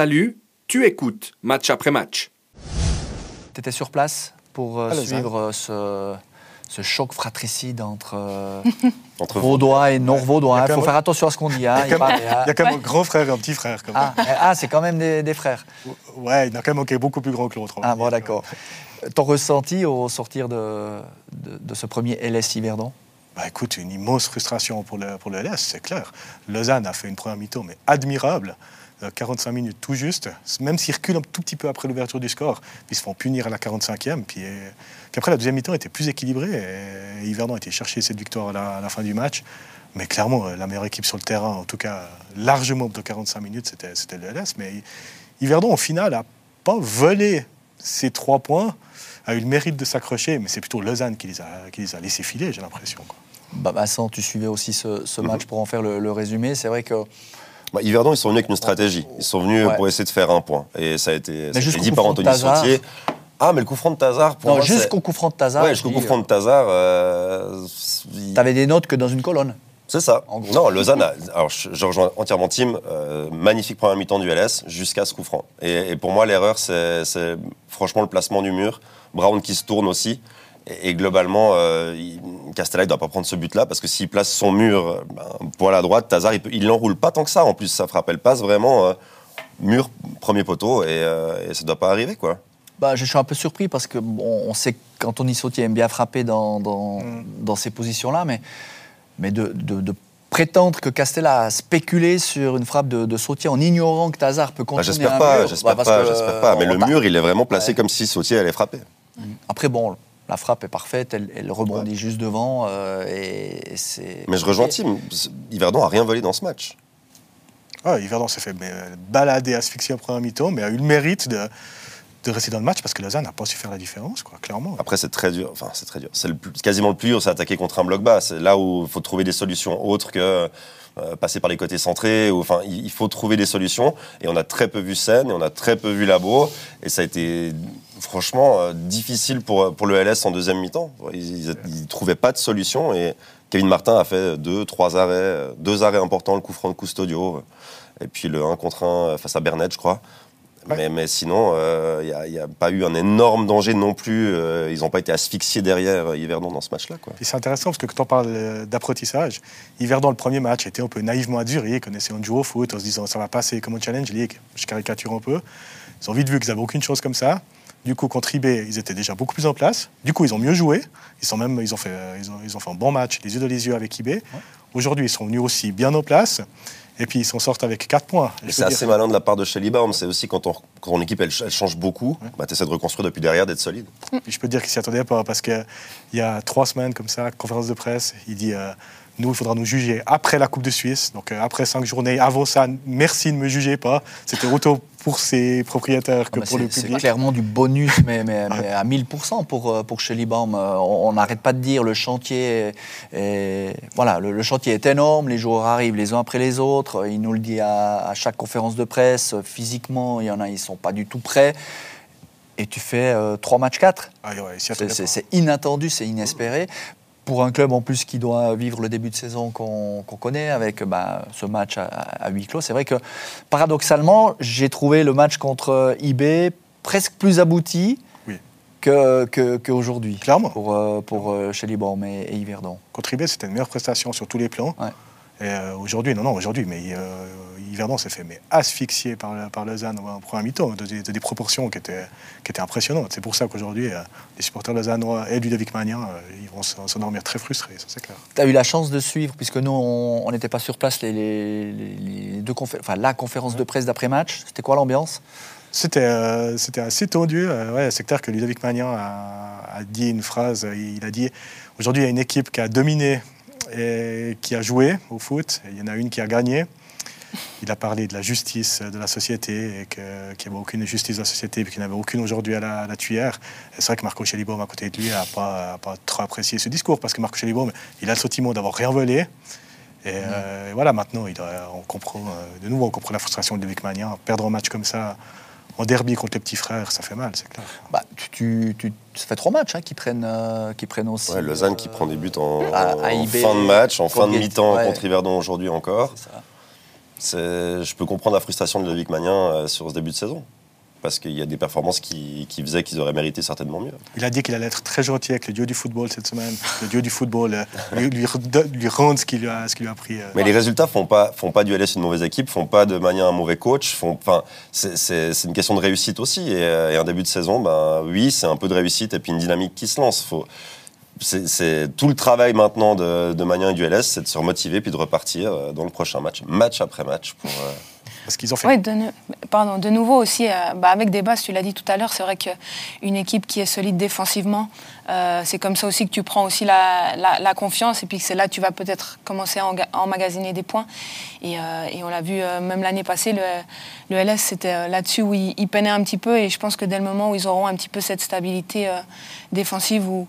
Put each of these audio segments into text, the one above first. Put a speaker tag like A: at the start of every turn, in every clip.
A: Salut, tu écoutes match après match.
B: Tu étais sur place pour euh,
C: Lausanne.
B: suivre euh, ce, ce choc fratricide entre, euh,
D: Entre
B: Vaudois et non-Vaudois.
C: Il
B: faut
C: même-
B: faire attention à ce qu'on dit. hein.
C: Il y a quand même-
B: y a-
C: Il y a quand même un grand frère et un petit frère. Quand
B: Ah,
C: même.
B: ah, c'est quand même des, des frères.
C: Ouais, il y en a quand même qui est beaucoup plus grand que l'autre. on va
B: Ah bon, d'accord. Ton ressenti au sortir de, de, de ce premier LS Yverdon?
C: Bah écoute, une immense frustration pour le, pour le LS, c'est clair. Lausanne a fait une première mi-temps, mais admirable. Euh, 45 minutes tout juste. Même s'ils reculent un tout petit peu après l'ouverture du score, ils se font punir à la 45e. Puis, euh, puis après, la deuxième mi-temps était plus équilibrée. Et Yverdon a été chercher cette victoire à la, à la fin du match. Mais clairement, euh, la meilleure équipe sur le terrain, en tout cas largement de 45 minutes, c'était le LS. Mais Yverdon, au final, n'a pas volé ces trois points, a eu le mérite de s'accrocher, mais c'est plutôt Lausanne qui les a, qui les a laissés filer, j'ai l'impression.
B: bah, Vincent, tu suivais aussi ce, ce
D: Mhm.
B: match pour en faire le, le résumé. C'est vrai que
D: Bah, Yverdon, ils sont venus avec une stratégie. Ils sont venus
B: Ouais.
D: pour essayer de faire un point. Et ça a été, ça a été dit par Anthony
B: Tazard.
D: Sautier. Ah, mais le coup franc de Tazar, pour
B: non,
D: moi,
B: jusqu'au coup franc de Tazar.
D: Ouais, jusqu'au coup franc de Tazar. euh, il-
B: Tu avais des notes que dans une colonne.
D: C'est ça.
B: En gros.
D: Non, Lausanne, a- alors je, je rejoins entièrement Tim, euh, magnifique première mi-temps du LS jusqu'à ce coup franc. Et, et pour moi, l'erreur, c'est franchement le placement du mur. Brown qui se tourne aussi. Et, et globalement, euh, Castella, il ne doit pas prendre ce but-là parce que s'il place son mur, ben, poil à droite, Tazar, il l'enroule pas tant que ça. En plus, ça frappe, elle passe vraiment euh, mur, premier poteau et, euh, et ça ne doit pas arriver, quoi.
B: Bah, je suis un peu surpris parce que bon, on sait qu'Anthony Sautier aime bien frapper dans, dans,
C: Mm.
B: dans ces positions-là, mais, mais de, de- de prétendre que Castella a spéculé sur une frappe de, de Sautier en ignorant que Tazar peut
D: Bah,
B: contourner
D: j'espère
B: un
D: pas, j'espère
B: bah,
D: pas,
B: que,
D: j'espère pas. Mais
B: on
D: le
B: va-
D: mur, il est vraiment placé
B: Ouais.
D: comme si Sautier allait frapper.
B: Après, bon, la frappe est parfaite, elle, elle rebondit juste devant, euh, et c'est...
D: Mais je rejoins Tim. Yverdon a rien volé dans ce match.
C: Ah, Yverdon s'est fait mais, balader, asphyxier en première mi-temps, mais a eu le mérite de, de rester dans le match parce que Lausanne n'a pas su faire la différence, quoi, clairement.
D: Après, c'est très dur. Enfin, c'est très dur. C'est le plus- quasiment le plus dur, c'est attaquer contre un bloc bas. C'est là où il faut trouver des solutions autres que euh, passer par les côtés centrés. Ou, enfin, il il faut trouver des solutions. Et on a très peu vu Seine, et on a très peu vu Labo. Et ça a été franchement euh, difficile pour, pour le LS en deuxième mi-temps. Ils ne trouvaient pas de solution. Et Kevin Martin a fait deux, trois arrêts, euh, deux arrêts importants, le coup franc de Custodio. Et puis le 1 contre 1 face à Bernet, je crois.
C: Ouais.
D: Mais, mais sinon, il n'y a, pas eu un énorme danger non plus. euh, ils n'ont pas été asphyxiés derrière euh, Yverdon dans ce match-là. quoi.
C: Puis c'est intéressant parce que quand on parle euh, d'apprentissage, Yverdon, le premier match, était un peu naïvement à on essayait de jouer au foot en se disant ça va passer comme un challenge league. Je caricature un peu. Ils ont vite vu qu'ils n'avaient aucune chose comme ça. Du coup, contre IB, ils étaient déjà beaucoup plus en place. Du coup, ils ont mieux joué. Ils, sont même, ils, ont fait, euh, ils, ont, ils ont fait un bon match, les yeux dans les yeux avec IB. Aujourd'hui, ils sont venus aussi bien en place. Et puis, ils s'en sortent avec 4 points.
D: C'est assez malin de la part de Shelly Baum. C'est aussi quand, on, quand ton équipe elle, elle change beaucoup, bah, tu essaies de reconstruire depuis derrière, d'être solide.
C: Je peux te dire qu'il s'y attendait pas parce qu'il y a trois semaines comme ça, conférence de presse, il dit euh, nous, il faudra nous juger après la Coupe de Suisse, donc euh, après cinq journées. Avant ça, merci, ne me jugez pas. C'était autant pour ses propriétaires que
B: Ah,
C: pour le
B: c'est- C'est
C: public.
B: clairement du bonus, mais, mais- mais à 1000% pour, euh, pour Shelly Baum. Euh, On n'arrête pas de dire le chantier, est, voilà, le, le chantier est énorme, les joueurs arrivent les uns après les autres. Il nous le dit à, à chaque conférence de presse. Physiquement, il y en a, ils ne sont pas du tout prêts. Et tu fais 3 matchs 4.
C: Ah, ouais, il s'y
B: C'est-
C: attendait
B: C'est
C: pas.
B: c'est inattendu, c'est inespéré. Pour un club en plus qui doit vivre le début de saison qu'on connaît avec bah, ce match à, à huis clos, c'est vrai que paradoxalement, j'ai trouvé le match contre IB presque plus abouti
C: Oui.
B: que- que- qu'aujourd'hui
C: Clairement.
B: pour, euh, pour euh, Shelley Baum et, et Yverdon.
C: Contre IB, c'était une meilleure prestation sur tous les plans.
B: Ouais.
C: Euh, aujourd'hui, non, non, aujourd'hui, mais euh, Yverdon s'est fait mais asphyxier par, par Lausanne en première mi-temps, de, des- de des proportions qui étaient, qui étaient impressionnantes. C'est pour ça qu'aujourd'hui, euh, les supporters lausannois et Ludovic Magnin, euh, ils vont s'en- s'endormir très frustrés, ça c'est clair.
B: Tu as eu la chance de suivre, puisque nous, on n'était pas sur place, les, les- les- les deux confé- enfin, la conférence de presse d'après-match. C'était quoi l'ambiance?
C: C'était euh, c'était assez tendu. euh, ouais, c'est clair que Ludovic Magnin a, a dit une phrase. Il a dit aujourd'hui, il y a une équipe qui a dominé et qui a joué au foot. et il y en a une qui a gagné. Il a parlé de la justice de la société et qu'il n'y avait aucune justice de la société et qu'il n'y en avait aucune aujourd'hui à la, à la tuyère. Et C'est vrai que Marco Schellibaum, à côté de lui, n'a pas, trop apprécié ce discours parce que Marco Schellibaum, il a le sentiment d'avoir rien volé. Et euh, voilà, maintenant, il doit- on comprend, euh, de nouveau, on comprend la frustration de Magnin. Perdre un match comme ça, en derby contre les petits frères, ça fait mal, c'est clair.
B: bah, tu, tu- tu- Ça fait trois matchs hein, qui, prennent, euh, qui prennent aussi.
D: Ouais, Lausanne qui
B: euh,
D: prend des buts en,
B: à- à
D: en
B: IB,
D: fin de match, en fin de mi-temps
B: ouais.
D: contre Yverdon aujourd'hui encore.
B: c'est ça.
D: Je peux comprendre la frustration de Ludovic Magnin euh, sur ce début de saison. Parce qu'il y a des performances qui, qui faisaient qu'ils auraient mérité certainement mieux.
C: Il a dit qu'il allait être très gentil avec le dieu du football cette semaine. Le dieu du football euh, lui, lui, rendre ce qu'il lui a, lui pris. euh.
D: Mais les résultats font pas, font pas du LS une mauvaise équipe, font pas de Magnin un mauvais coach. Font, enfin, c'est- une question de réussite aussi. Et, et un début de saison, ben, oui, c'est un peu de réussite et puis une dynamique qui se lance. Faut, c'est tout le travail maintenant de, de Magnin et du LS, c'est de se remotiver puis de repartir euh, dans le prochain match, match après match. Pour, euh,
C: Parce qu'ils ont fait
E: Oui, de, pardon, de nouveau aussi, euh, bah, avec des bases, tu l'as dit tout à l'heure, c'est vrai qu'une équipe qui est solide défensivement, euh, c'est comme ça aussi que tu prends aussi la, la- la confiance et puis que c'est là que tu vas peut-être commencer à emmagasiner des points. Et, euh, et on l'a vu euh, même l'année passée, le, le LS, c'était là-dessus où ils il peinaient un petit peu et je pense que dès le moment où ils auront un petit peu cette stabilité euh, défensive où,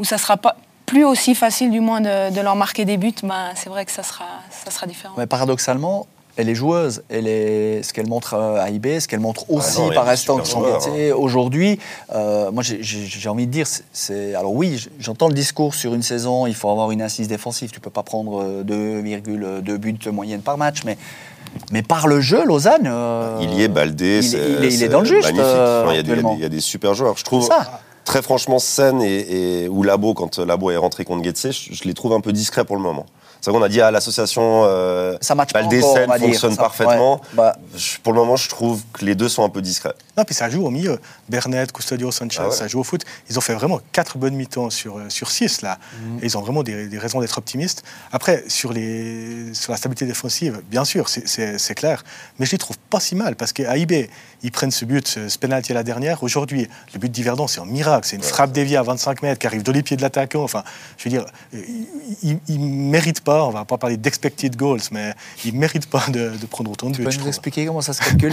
E: où ça sera pas plus aussi facile du moins de, de leur marquer des buts, ben, c'est vrai que ça sera, ça sera différent.
B: Mais paradoxalement, elle est joueuse. Elle est ce qu'elle montre euh, à IB, ce qu'elle montre aussi
D: non, il y a
B: par instant son métier. Aujourd'hui, euh, moi, j'ai- envie de dire, c'est- alors oui, j'entends le discours sur une saison, il faut avoir une assise défensive. Tu peux pas prendre euh, 2,2 buts de moyenne par match, mais mais par le jeu, Lausanne. euh,
D: il y est Baldé,
B: il, est, il est
D: c'est
B: dans le.
D: Magnifique.
B: euh,
D: Enfin, il, y a des, il y a super joueurs. Je trouve.
B: Ça.
D: Très franchement, Sen et, et- ou Labo, quand Labo est rentré contre Getse, je les trouve un peu discrets pour le moment. C'est qu'on a dit à l'association euh,
B: Ça match pas
D: fonctionne
B: Ça-
D: parfaitement.
B: ouais. Bah,
D: Je- pour le moment, je trouve que les deux sont un peu discrets.
C: Non, puis ça joue au milieu. Bernet, Custodio, Sanchez,
D: Ah ouais.
C: ça joue au foot. Ils ont fait vraiment quatre bonnes mi-temps sur, euh, sur six, là.
B: Mhm.
C: Et ils ont vraiment des, des raisons d'être optimistes. Après, sur, les, sur la stabilité défensive, bien sûr, c'est- clair. Mais je les trouve pas si mal, parce qu'à IB, ils prennent ce but, ce, penalty à la dernière. Aujourd'hui, le but d'Yverdon, c'est un miracle. C'est une frappe déviée à 25 mètres qui arrive dans les pieds de l'attaquant. Enfin, je veux dire, ils ne méritent pas, on va pas parler d'expected goals, mais ils ne méritent pas de, de prendre autant de
B: tu
C: buts.
B: peux
C: je
B: nous expliquer comment ça se calcule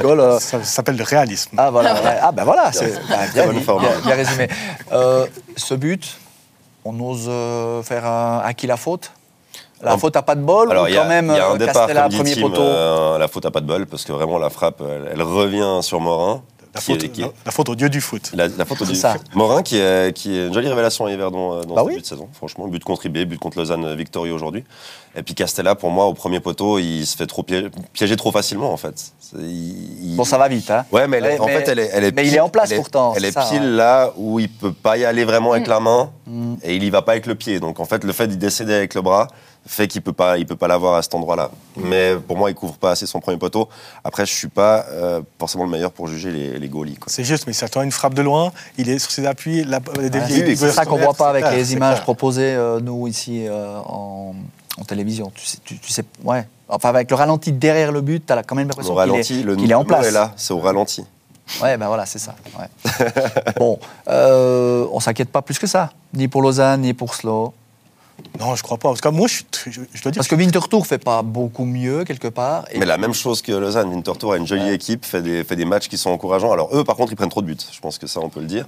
B: Goal, euh,
C: Ça, ça s'appelle le réalisme.
B: Ah voilà, ouais. ah ben voilà, c'est bah, bien,
D: formule.
B: bien- bien résumé. Euh, ce but, on ose euh, faire un, à qui la faute? La faute à pas de bol
D: Alors,
B: ou
D: il y, a-
B: quand même
D: il y a un
B: euh,
D: départ,
B: Castella, premier
D: Tim,
B: poteau?
D: euh, la faute à pas de bol, parce que vraiment, la frappe, elle, elle revient sur Morin.
C: La
D: est-
C: faute,
D: qui est-
C: la- la faute au dieu du foot.
D: La, la faute du. Morin qui est, qui est une jolie révélation à Yverdon euh, dans
B: Bah
D: ce
B: oui.
D: début de saison, franchement. But contre IB, but contre Lausanne, euh, victorieux aujourd'hui. Et puis Castella, pour moi, au premier poteau, il se fait trop piéger, piéger trop facilement, en fait. C'est- il- il-
B: Bon, ça va vite, hein
D: Ouais, mais, elle est-
B: Ouais,
D: en fait, elle est, elle est
B: mais il est en place
D: elle
B: pourtant,
D: Elle est
B: ça,
D: pile
B: ouais.
D: là où il peut pas y aller vraiment avec la main
B: Mm.
D: et il y va pas avec le pied. Donc en fait, le fait d'y décéder avec le bras fait qu'il peut pas, il peut pas l'avoir à cet endroit-là. Mais pour moi, il couvre pas assez son premier poteau. Après, je suis pas euh, forcément le meilleur pour juger les, les goalies. quoi.
C: C'est juste, mais il s'attend à une frappe de loin, il est sur ses appuis, la,
D: oui,
C: les
B: C'est ça qu'on voit pas avec
C: clair,
B: les images
C: clair.
B: proposées, euh, nous, ici, euh, en, en télévision. Tu sais, tu, tu sais, ouais. Enfin, avec le ralenti derrière le but, tu as quand même l'impression qu'il
D: ralenti,
B: est,
D: le
B: qu'il est en place.
D: est là, c'est au ralenti.
B: Ouais, ben voilà, c'est ça. ouais. bon, euh, on s'inquiète pas plus que ça, ni pour Lausanne, ni pour Slow.
C: Non, je crois pas. Tout cas, moi, je, dois dire
B: Parce que Winterthur fait pas beaucoup mieux, quelque part. Et
D: Mais la même chose que Lausanne, Winterthur a une jolie
B: Ouais.
D: équipe, fait des, fait des matchs qui sont encourageants. Alors eux, par contre, ils prennent trop de buts. Je pense que ça, on peut le dire.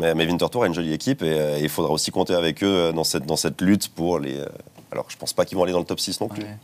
D: Mais, mais Winterthur a une jolie équipe et euh, il faudra aussi compter avec eux euh, dans cette, dans cette lutte pour les. euh, alors, je pense pas qu'ils vont aller dans le top 6 non plus.
B: Ouais.